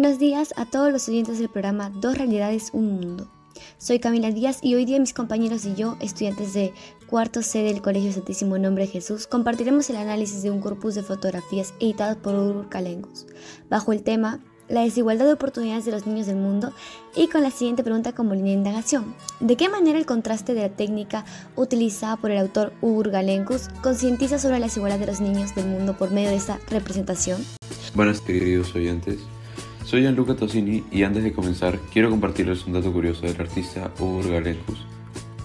Buenos días a todos los oyentes del programa Dos Realidades, un Mundo. Soy Camila Díaz y hoy día mis compañeros y yo, estudiantes de cuarto C del Colegio Santísimo Nombre Jesús, compartiremos el análisis de un corpus de fotografías editadas por Urur Calengus, bajo el tema La desigualdad de oportunidades de los niños del mundo y con la siguiente pregunta como línea de indagación. ¿De qué manera el contraste de la técnica utilizada por el autor Ugur Galenkus concientiza sobre la desigualdad de los niños del mundo por medio de esta representación? Buenas queridos oyentes, soy Gianluca Tosini y antes de comenzar quiero compartirles un dato curioso del artista Ugur Galenkus.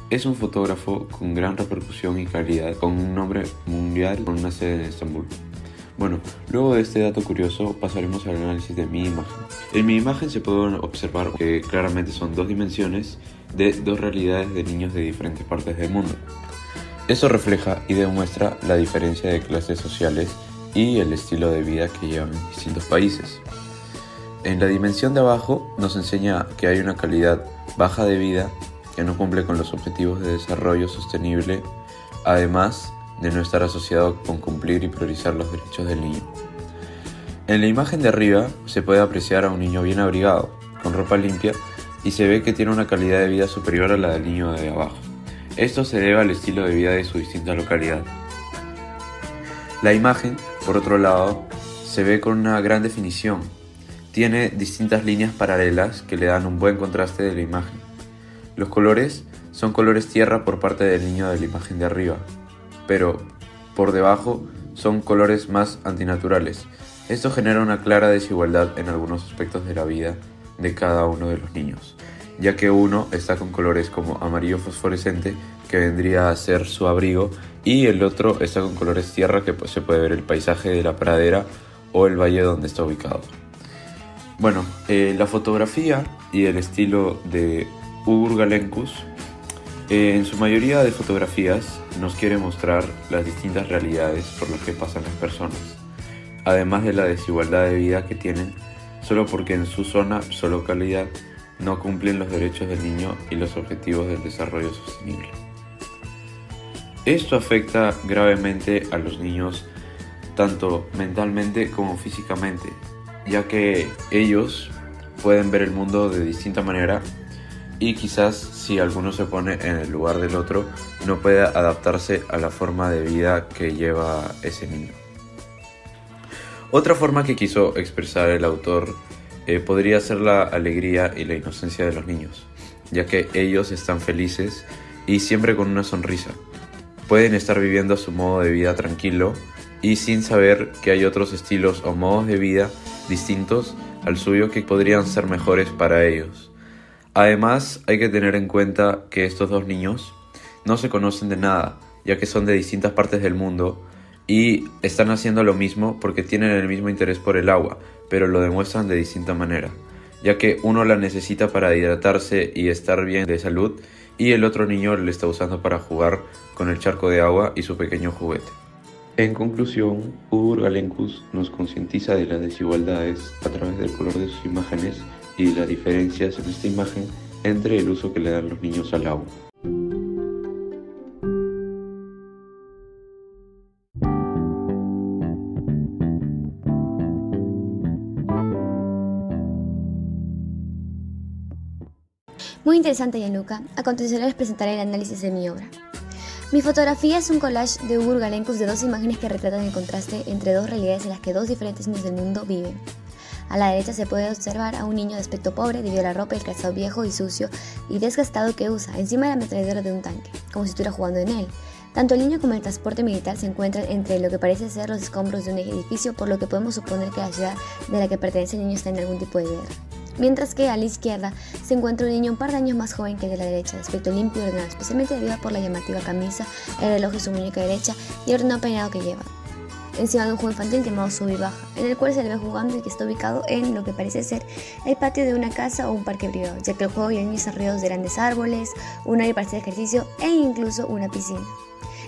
Es un fotógrafo con gran repercusión y calidad, con un nombre mundial con una sede en Estambul. Bueno, luego de este dato curioso pasaremos al análisis de mi imagen. En mi imagen se puede observar que claramente son dos dimensiones de dos realidades de niños de diferentes partes del mundo. Eso refleja y demuestra la diferencia de clases sociales y el estilo de vida que llevan en distintos países. En la dimensión de abajo nos enseña que hay una calidad baja de vida que no cumple con los objetivos de desarrollo sostenible, además de no estar asociado con cumplir y priorizar los derechos del niño. En la imagen de arriba se puede apreciar a un niño bien abrigado, con ropa limpia, y se ve que tiene una calidad de vida superior a la del niño de abajo. Esto se debe al estilo de vida de su distinta localidad. La imagen, por otro lado, se ve con una gran definición, tiene distintas líneas paralelas que le dan un buen contraste de la imagen. Los colores son colores tierra por parte del niño de la imagen de arriba, pero por debajo son colores más antinaturales. Esto genera una clara desigualdad en algunos aspectos de la vida de cada uno de los niños, ya que uno está con colores como amarillo fosforescente, que vendría a ser su abrigo, y el otro está con colores tierra, que se puede ver el paisaje de la pradera o el valle donde está ubicado. Bueno, eh, la fotografía y el estilo de Ugur Galenkus, eh, en su mayoría de fotografías nos quiere mostrar las distintas realidades por las que pasan las personas, además de la desigualdad de vida que tienen solo porque en su zona, su localidad, no cumplen los derechos del niño y los objetivos del desarrollo sostenible. Esto afecta gravemente a los niños tanto mentalmente como físicamente, ya que ellos pueden ver el mundo de distinta manera y quizás si alguno se pone en el lugar del otro no puede adaptarse a la forma de vida que lleva ese niño. Otra forma que quiso expresar el autor eh, podría ser la alegría y la inocencia de los niños, ya que ellos están felices y siempre con una sonrisa. Pueden estar viviendo su modo de vida tranquilo y sin saber que hay otros estilos o modos de vida distintos al suyo que podrían ser mejores para ellos. Además, hay que tener en cuenta que estos dos niños no se conocen de nada, ya que son de distintas partes del mundo y están haciendo lo mismo porque tienen el mismo interés por el agua, pero lo demuestran de distinta manera, ya que uno la necesita para hidratarse y estar bien de salud y el otro niño la está usando para jugar con el charco de agua y su pequeño juguete. En conclusión, Ugur Galenkus nos concientiza de las desigualdades a través del color de sus imágenes y las diferencias en esta imagen entre el uso que le dan los niños al agua. Muy interesante, Gianluca. A continuación les presentaré el análisis de mi obra. Mi fotografía es un collage de Ugur Galenkus de dos imágenes que retratan el contraste entre dos realidades en las que dos diferentes niños del mundo viven. A la derecha se puede observar a un niño de aspecto pobre debido la ropa y el calzado viejo y sucio y desgastado que usa encima de la ametralladora de un tanque, como si estuviera jugando en él. Tanto el niño como el transporte militar se encuentran entre lo que parece ser los escombros de un edificio, por lo que podemos suponer que la ciudad de la que pertenece el niño está en algún tipo de guerra mientras que a la izquierda se encuentra un niño un par de años más joven que el de la derecha, de aspecto limpio y ordenado, especialmente debido por la llamativa camisa, el reloj de su muñeca derecha y el ordenado peinado que lleva. Encima de un juego infantil llamado Sub y Baja, en el cual se le ve jugando y que está ubicado en lo que parece ser el patio de una casa o un parque privado, ya que el juego y el niño están rodeados de grandes árboles, un área para hacer ejercicio e incluso una piscina.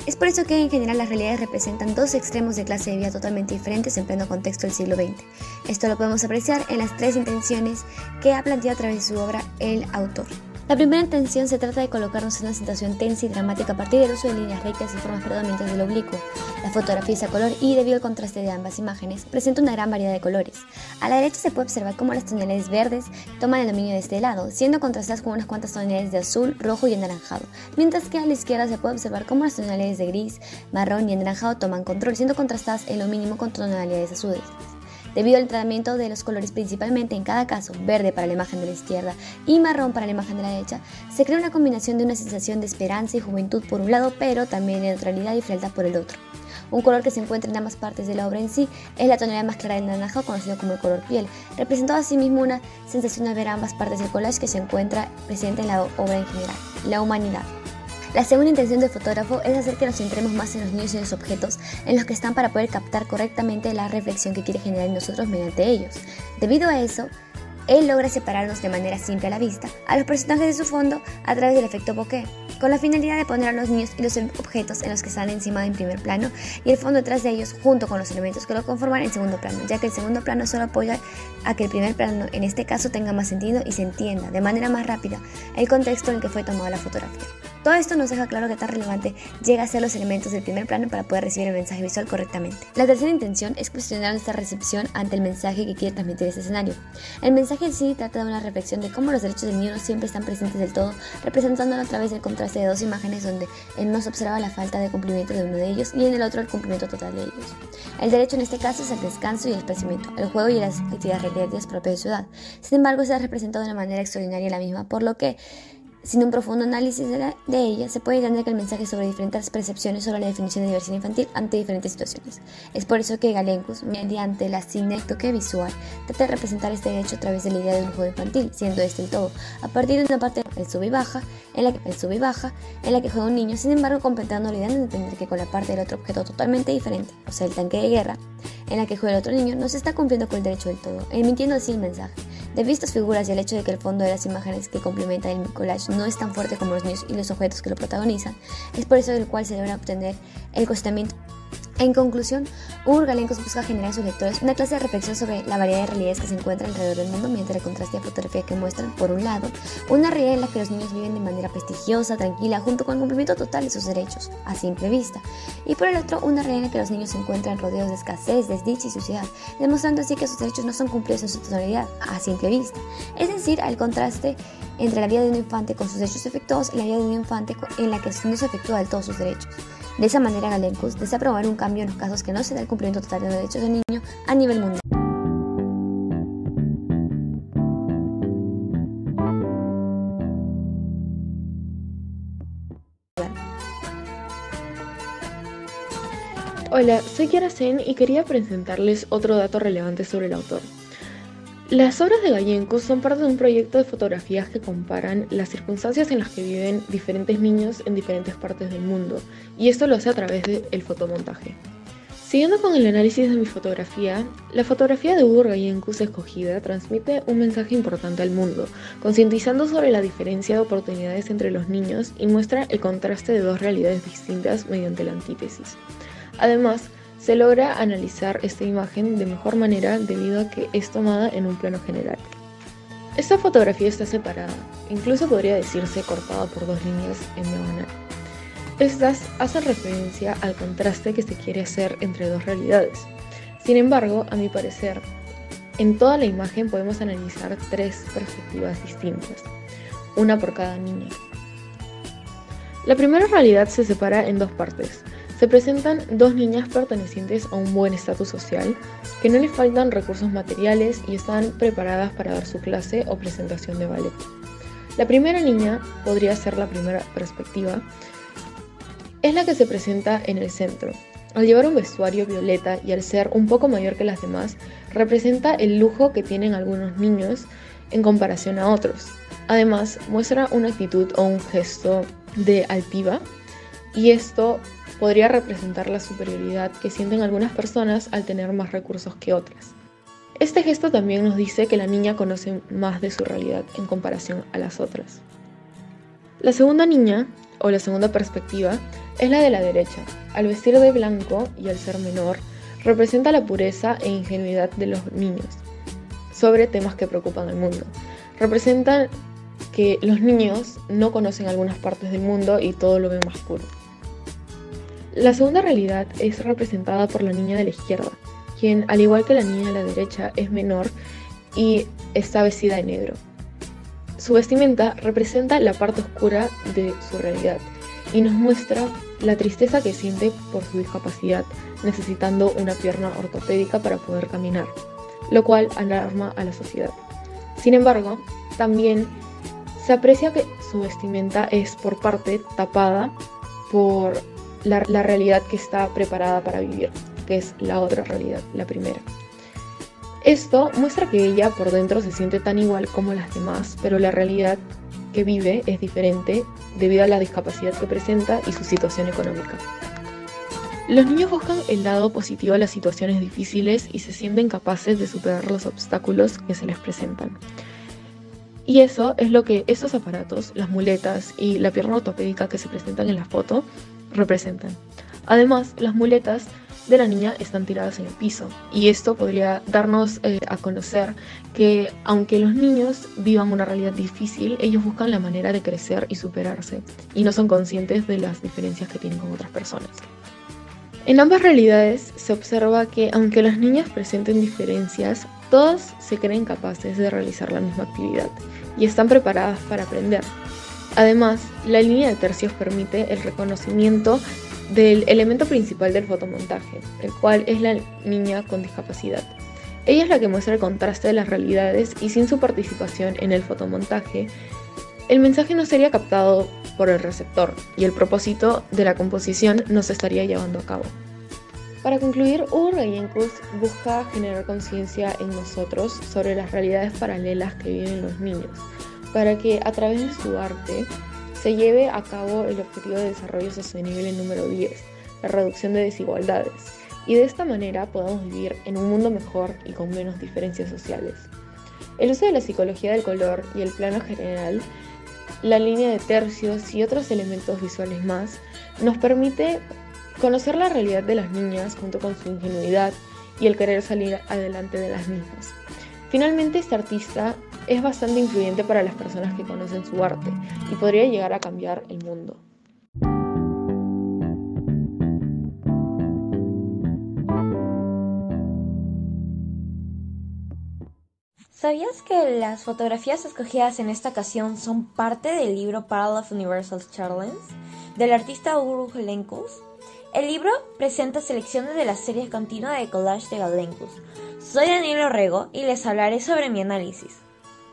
Es por eso que en general las realidades representan dos extremos de clase de vida totalmente diferentes en pleno contexto del siglo XX. Esto lo podemos apreciar en las tres intenciones que ha planteado a través de su obra el autor. La primera intención se trata de colocarnos en una situación tensa y dramática a partir del uso de líneas rectas y formas predominantes del oblicuo. La fotografía es a color y debido al contraste de ambas imágenes presenta una gran variedad de colores. A la derecha se puede observar cómo las tonalidades verdes toman el dominio de este lado, siendo contrastadas con unas cuantas tonalidades de azul, rojo y anaranjado, mientras que a la izquierda se puede observar cómo las tonalidades de gris, marrón y anaranjado toman control, siendo contrastadas en lo mínimo con tonalidades azules. Debido al tratamiento de los colores principalmente en cada caso, verde para la imagen de la izquierda y marrón para la imagen de la derecha, se crea una combinación de una sensación de esperanza y juventud por un lado, pero también de neutralidad y frialdad por el otro. Un color que se encuentra en ambas partes de la obra en sí es la tonalidad más clara del naranja, conocido como el color piel, representando asimismo una sensación al ver ambas partes del collage que se encuentra presente en la obra en general, la humanidad. La segunda intención del fotógrafo es hacer que nos centremos más en los niños y los objetos en los que están para poder captar correctamente la reflexión que quiere generar en nosotros mediante ellos. Debido a eso, él logra separarnos de manera simple a la vista a los personajes de su fondo a través del efecto bokeh, con la finalidad de poner a los niños y los objetos en los que están encima en primer plano y el fondo detrás de ellos junto con los elementos que lo conforman en segundo plano, ya que el segundo plano solo apoya a que el primer plano en este caso tenga más sentido y se entienda de manera más rápida el contexto en el que fue tomada la fotografía. Todo esto nos deja claro que tan relevante llega a ser los elementos del primer plano para poder recibir el mensaje visual correctamente. La tercera intención es cuestionar nuestra recepción ante el mensaje que quiere transmitir este escenario. El mensaje en sí trata de una reflexión de cómo los derechos del niño no siempre están presentes del todo, representándolo a través del contraste de dos imágenes donde en uno se observa la falta de cumplimiento de uno de ellos y en el otro el cumplimiento total de ellos. El derecho en este caso es el descanso y el esparcimiento, el juego y las actividades recreativas propias de ciudad. Sin embargo, se ha representado de una manera extraordinaria la misma, por lo que sin un profundo análisis de, ella, se puede entender que el mensaje sobre diferentes percepciones sobre la definición de diversidad infantil ante diferentes situaciones. Es por eso que Galencus, mediante la sinéctoque visual, trata de representar este derecho a través de la idea de un juego infantil, siendo este el todo, a partir de una parte el sub y baja, en la que el sub y baja, en la que juega un niño, sin embargo completando la idea de entender que con la parte del otro objeto totalmente diferente, o sea, el tanque de guerra, en la que juega el otro niño, no se está cumpliendo con el derecho del todo, emitiendo así el mensaje. De vistas figuras y el hecho de que el fondo de las imágenes que complementan el collage no es tan fuerte como los niños y los objetos que lo protagonizan, es por eso del cual se debe obtener el costamiento en conclusión, Hugo Galencos busca generar en sus lectores una clase de reflexión sobre la variedad de realidades que se encuentran alrededor del mundo mediante el contraste de fotografía que muestran, por un lado, una realidad en la que los niños viven de manera prestigiosa, tranquila, junto con el cumplimiento total de sus derechos, a simple vista, y por el otro, una realidad en la que los niños se encuentran rodeados de escasez, desdicha y suciedad, demostrando así que sus derechos no son cumplidos en su totalidad, a simple vista, es decir, al contraste entre la vida de un infante con sus derechos efectuados y la vida de un infante en la que no se efectúa del todo sus derechos. De esa manera, Galencus desea promover un cambio en los casos que no se da el cumplimiento total de los derechos del niño a nivel mundial. Hola, soy Kiara Sen y quería presentarles otro dato relevante sobre el autor. Las obras de Gallenco son parte de un proyecto de fotografías que comparan las circunstancias en las que viven diferentes niños en diferentes partes del mundo, y esto lo hace a través del fotomontaje. Siguiendo con el análisis de mi fotografía, la fotografía de Hugo Gallencus escogida transmite un mensaje importante al mundo, concientizando sobre la diferencia de oportunidades entre los niños y muestra el contraste de dos realidades distintas mediante la antítesis. Además, se logra analizar esta imagen de mejor manera debido a que es tomada en un plano general. Esta fotografía está separada, incluso podría decirse cortada por dos líneas en diagonal. Estas hacen referencia al contraste que se quiere hacer entre dos realidades. Sin embargo, a mi parecer, en toda la imagen podemos analizar tres perspectivas distintas, una por cada niña. La primera realidad se separa en dos partes, se presentan dos niñas pertenecientes a un buen estatus social, que no les faltan recursos materiales y están preparadas para dar su clase o presentación de ballet. La primera niña podría ser la primera perspectiva, es la que se presenta en el centro. Al llevar un vestuario violeta y al ser un poco mayor que las demás, representa el lujo que tienen algunos niños en comparación a otros. Además, muestra una actitud o un gesto de altiva y esto podría representar la superioridad que sienten algunas personas al tener más recursos que otras. Este gesto también nos dice que la niña conoce más de su realidad en comparación a las otras. La segunda niña, o la segunda perspectiva, es la de la derecha. Al vestir de blanco y al ser menor, representa la pureza e ingenuidad de los niños sobre temas que preocupan al mundo. Representa que los niños no conocen algunas partes del mundo y todo lo ven más puro. La segunda realidad es representada por la niña de la izquierda, quien, al igual que la niña de la derecha, es menor y está vestida de negro. Su vestimenta representa la parte oscura de su realidad y nos muestra la tristeza que siente por su discapacidad, necesitando una pierna ortopédica para poder caminar, lo cual alarma a la sociedad. Sin embargo, también se aprecia que su vestimenta es por parte tapada por la, realidad que está preparada para vivir, que es la otra realidad, la primera. Esto muestra que ella por dentro se siente tan igual como las demás, pero la realidad que vive es diferente debido a la discapacidad que presenta y su situación económica. Los niños buscan el lado positivo a las situaciones difíciles y se sienten capaces de superar los obstáculos que se les presentan. Y eso es lo que estos aparatos, las muletas y la pierna ortopédica que se presentan en la foto, representan. Además, las muletas de la niña están tiradas en el piso y esto podría darnos eh, a conocer que aunque los niños vivan una realidad difícil, ellos buscan la manera de crecer y superarse y no son conscientes de las diferencias que tienen con otras personas. En ambas realidades se observa que aunque las niñas presenten diferencias, todas se creen capaces de realizar la misma actividad y están preparadas para aprender. Además, la línea de tercios permite el reconocimiento del elemento principal del fotomontaje, el cual es la niña con discapacidad. Ella es la que muestra el contraste de las realidades y sin su participación en el fotomontaje, el mensaje no sería captado por el receptor y el propósito de la composición no se estaría llevando a cabo. Para concluir, Hugo Gallencos busca generar conciencia en nosotros sobre las realidades paralelas que viven los niños, para que a través de su arte se lleve a cabo el Objetivo de Desarrollo Sostenible número 10, la reducción de desigualdades, y de esta manera podamos vivir en un mundo mejor y con menos diferencias sociales. El uso de la psicología del color y el plano general, la línea de tercios y otros elementos visuales más nos permite conocer la realidad de las niñas junto con su ingenuidad y el querer salir adelante de las mismas. Finalmente, este artista es bastante influyente para las personas que conocen su arte y podría llegar a cambiar el mundo. ¿Sabías que las fotografías escogidas en esta ocasión son parte del libro Parallel of Universal Challenge del artista Uru Galencus? El libro presenta selecciones de la serie continua de collage de Galencus. Soy Daniel Orrego y les hablaré sobre mi análisis.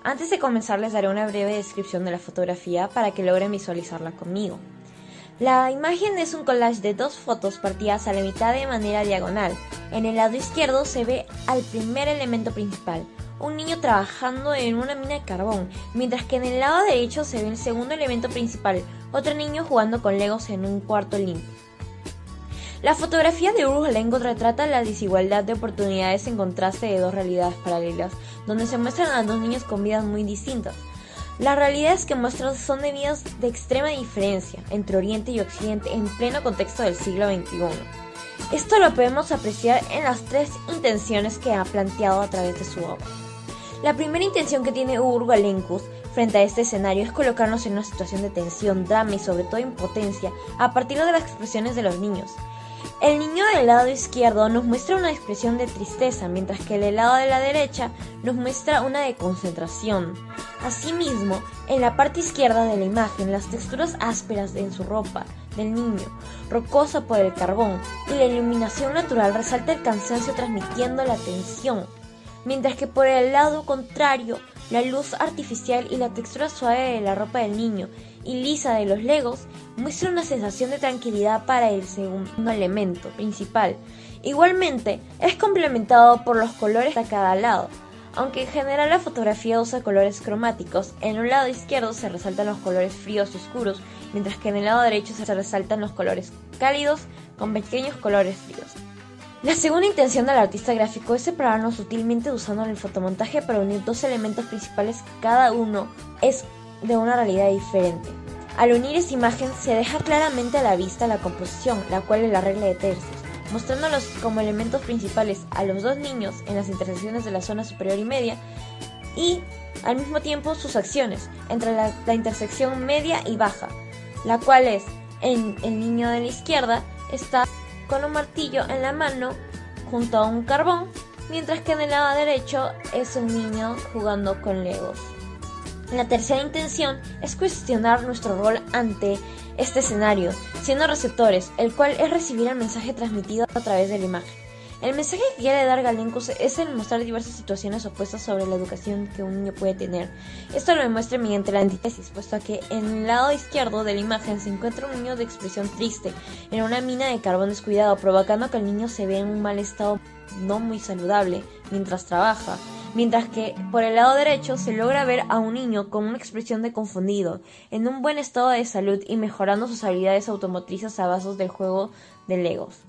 Antes de comenzar les daré una breve descripción de la fotografía para que logren visualizarla conmigo. La imagen es un collage de dos fotos partidas a la mitad de manera diagonal. En el lado izquierdo se ve al primer elemento principal, un niño trabajando en una mina de carbón, mientras que en el lado derecho se ve el segundo elemento principal, otro niño jugando con legos en un cuarto limpio. La fotografía de Lengo retrata la desigualdad de oportunidades en contraste de dos realidades paralelas, donde se muestran a dos niños con vidas muy distintas. Las realidades que muestran son de vidas de extrema diferencia entre Oriente y Occidente en pleno contexto del siglo XXI. Esto lo podemos apreciar en las tres intenciones que ha planteado a través de su obra. La primera intención que tiene Urgo frente a este escenario es colocarnos en una situación de tensión, drama y sobre todo impotencia a partir de las expresiones de los niños. El niño del lado izquierdo nos muestra una expresión de tristeza, mientras que el lado de la derecha nos muestra una de concentración. Asimismo, en la parte izquierda de la imagen, las texturas ásperas en su ropa del niño, rocosa por el carbón, y la iluminación natural resalta el cansancio transmitiendo la tensión, mientras que por el lado contrario, la luz artificial y la textura suave de la ropa del niño y lisa de los legos muestra una sensación de tranquilidad para el segundo elemento principal. Igualmente, es complementado por los colores a cada lado. Aunque en general la fotografía usa colores cromáticos, en un lado izquierdo se resaltan los colores fríos y oscuros, mientras que en el lado derecho se resaltan los colores cálidos con pequeños colores fríos. La segunda intención del artista gráfico es separarnos sutilmente usando el fotomontaje para unir dos elementos principales que cada uno es de una realidad diferente. Al unir esa imagen se deja claramente a la vista la composición, la cual es la regla de tercios, mostrándolos como elementos principales a los dos niños en las intersecciones de la zona superior y media y al mismo tiempo sus acciones entre la, intersección media y baja, la cual es en el niño de la izquierda está con un martillo en la mano junto a un carbón, mientras que en el lado derecho es un niño jugando con legos. La tercera intención es cuestionar nuestro rol ante este escenario, siendo receptores, el cual es recibir el mensaje transmitido a través de la imagen. El mensaje que quiere dar Galencos es el mostrar diversas situaciones opuestas sobre la educación que un niño puede tener. Esto lo demuestra mediante la antítesis, puesto a que en el lado izquierdo de la imagen se encuentra un niño de expresión triste en una mina de carbón descuidado, provocando que el niño se vea en un mal estado no muy saludable mientras trabaja mientras que por el lado derecho se logra ver a un niño con una expresión de confundido, en un buen estado de salud y mejorando sus habilidades automotrices a base del juego de Legos.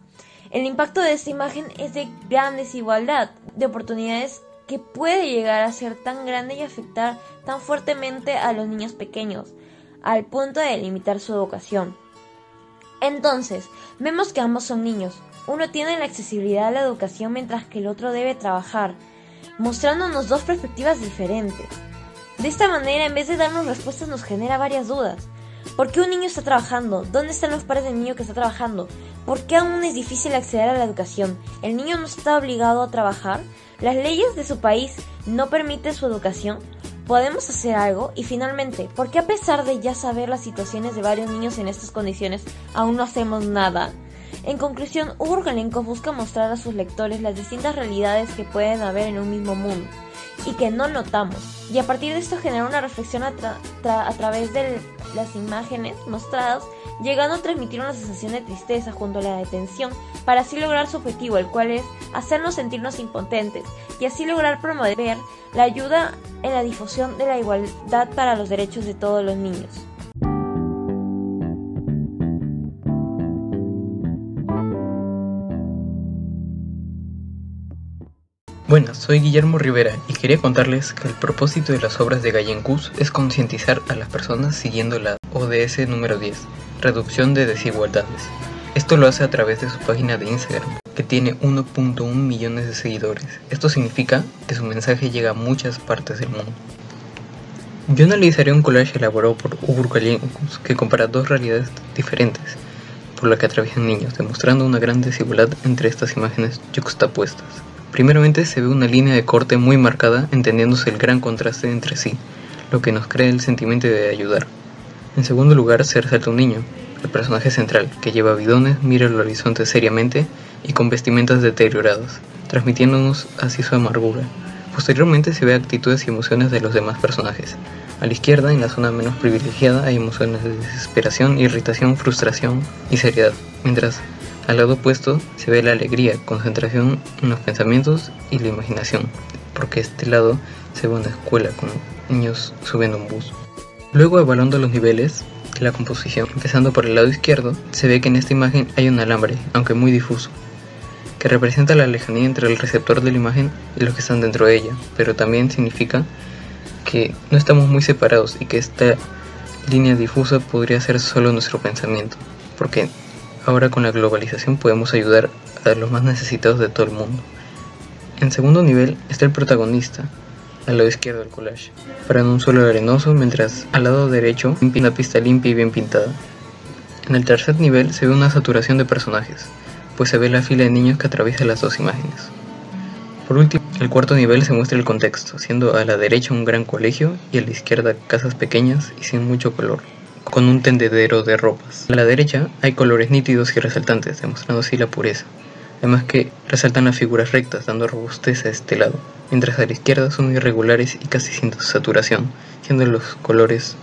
El impacto de esta imagen es de gran desigualdad de oportunidades que puede llegar a ser tan grande y afectar tan fuertemente a los niños pequeños, al punto de limitar su educación. Entonces, vemos que ambos son niños. Uno tiene la accesibilidad a la educación mientras que el otro debe trabajar, mostrándonos dos perspectivas diferentes. De esta manera, en vez de darnos respuestas, nos genera varias dudas. ¿Por qué un niño está trabajando? ¿Dónde están los padres del niño que está trabajando? ¿Por qué aún es difícil acceder a la educación? ¿El niño no está obligado a trabajar? ¿Las leyes de su país no permiten su educación? ¿Podemos hacer algo? Y finalmente, ¿por qué a pesar de ya saber las situaciones de varios niños en estas condiciones, aún no hacemos nada? En conclusión, Urgalenko busca mostrar a sus lectores las distintas realidades que pueden haber en un mismo mundo y que no notamos, y a partir de esto genera una reflexión a, a través de las imágenes mostradas, llegando a transmitir una sensación de tristeza junto a la detención, para así lograr su objetivo, el cual es hacernos sentirnos impotentes y así lograr promover la ayuda en la difusión de la igualdad para los derechos de todos los niños. Buenas, soy Guillermo Rivera y quería contarles que el propósito de las obras de Gallencus es concientizar a las personas siguiendo la ODS número 10, reducción de desigualdades. Esto lo hace a través de su página de Instagram, que tiene 1.1 millones de seguidores. Esto significa que su mensaje llega a muchas partes del mundo. Yo analizaré un collage elaborado por Hugo Gallencus que compara dos realidades diferentes por las que atraviesan niños, demostrando una gran desigualdad entre estas imágenes juxtapuestas. Primeramente se ve una línea de corte muy marcada entendiéndose el gran contraste entre sí, lo que nos crea el sentimiento de ayudar. En segundo lugar se resalta un niño, el personaje central, que lleva bidones, mira el horizonte seriamente y con vestimentas deterioradas, transmitiéndonos así su amargura. Posteriormente se ve actitudes y emociones de los demás personajes. A la izquierda, en la zona menos privilegiada, hay emociones de desesperación, irritación, frustración y seriedad, mientras al lado opuesto se ve la alegría, concentración en los pensamientos y la imaginación, porque este lado se ve una escuela con niños subiendo un bus. Luego evaluando los niveles de la composición, empezando por el lado izquierdo, se ve que en esta imagen hay un alambre, aunque muy difuso, que representa la lejanía entre el receptor de la imagen y los que están dentro de ella, pero también significa que no estamos muy separados y que esta línea difusa podría ser solo nuestro pensamiento, porque Ahora con la globalización podemos ayudar a los más necesitados de todo el mundo. En segundo nivel está el protagonista, al lado izquierdo del collage, para en un suelo arenoso, mientras al lado derecho una pista limpia y bien pintada. En el tercer nivel se ve una saturación de personajes, pues se ve la fila de niños que atraviesa las dos imágenes. Por último, el cuarto nivel se muestra el contexto, siendo a la derecha un gran colegio y a la izquierda casas pequeñas y sin mucho color con un tendedero de ropas. A la derecha hay colores nítidos y resaltantes, demostrando así la pureza. Además que resaltan las figuras rectas, dando robustez a este lado, mientras a la izquierda son irregulares y casi sin saturación, siendo los colores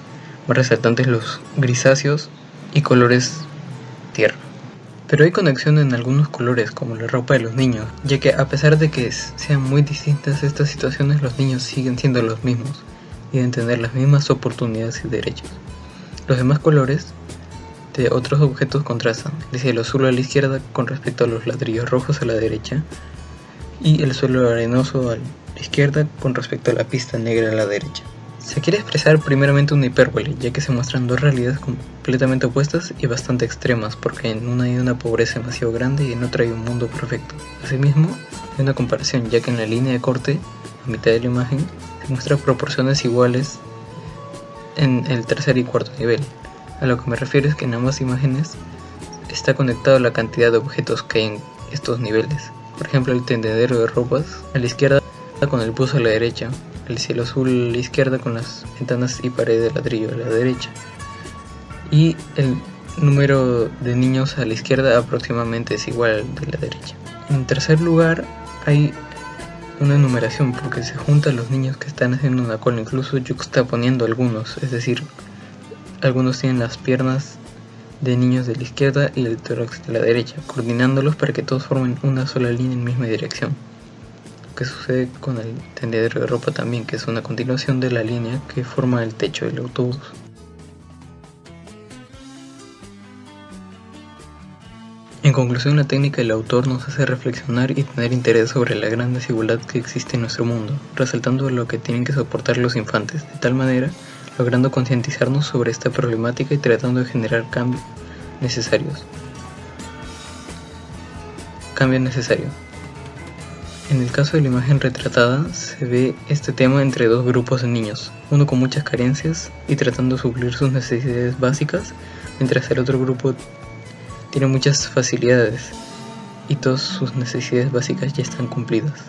más resaltantes los grisáceos y colores tierra. Pero hay conexión en algunos colores, como la ropa de los niños, ya que a pesar de que sean muy distintas estas situaciones, los niños siguen siendo los mismos y deben tener las mismas oportunidades y derechos. Los demás colores de otros objetos contrastan, el cielo azul a la izquierda con respecto a los ladrillos rojos a la derecha y el suelo arenoso a la izquierda con respecto a la pista negra a la derecha. Se quiere expresar primeramente una hipérbole, ya que se muestran dos realidades completamente opuestas y bastante extremas, porque en una hay una pobreza demasiado grande y en otra hay un mundo perfecto. Asimismo, hay una comparación, ya que en la línea de corte, a mitad de la imagen, se muestran proporciones iguales en el tercer y cuarto nivel. A lo que me refiero es que en ambas imágenes está conectado la cantidad de objetos que hay en estos niveles. Por ejemplo, el tendedero de ropas a la izquierda con el buzo a la derecha, el cielo azul a la izquierda con las ventanas y pared de ladrillo a la derecha. Y el número de niños a la izquierda aproximadamente es igual al de la derecha. En tercer lugar hay una numeración porque se juntan los niños que están haciendo una cola, incluso poniendo algunos, es decir, algunos tienen las piernas de niños de la izquierda y el tórax de la derecha, coordinándolos para que todos formen una sola línea en misma dirección. Lo que sucede con el tendedero de ropa también, que es una continuación de la línea que forma el techo del autobús. En conclusión, la técnica del autor nos hace reflexionar y tener interés sobre la gran desigualdad que existe en nuestro mundo, resaltando lo que tienen que soportar los infantes, de tal manera logrando concientizarnos sobre esta problemática y tratando de generar cambios necesarios. Cambio necesario. En el caso de la imagen retratada, se ve este tema entre dos grupos de niños, uno con muchas carencias y tratando de suplir sus necesidades básicas, mientras el otro grupo tiene muchas facilidades y todas sus necesidades básicas ya están cumplidas.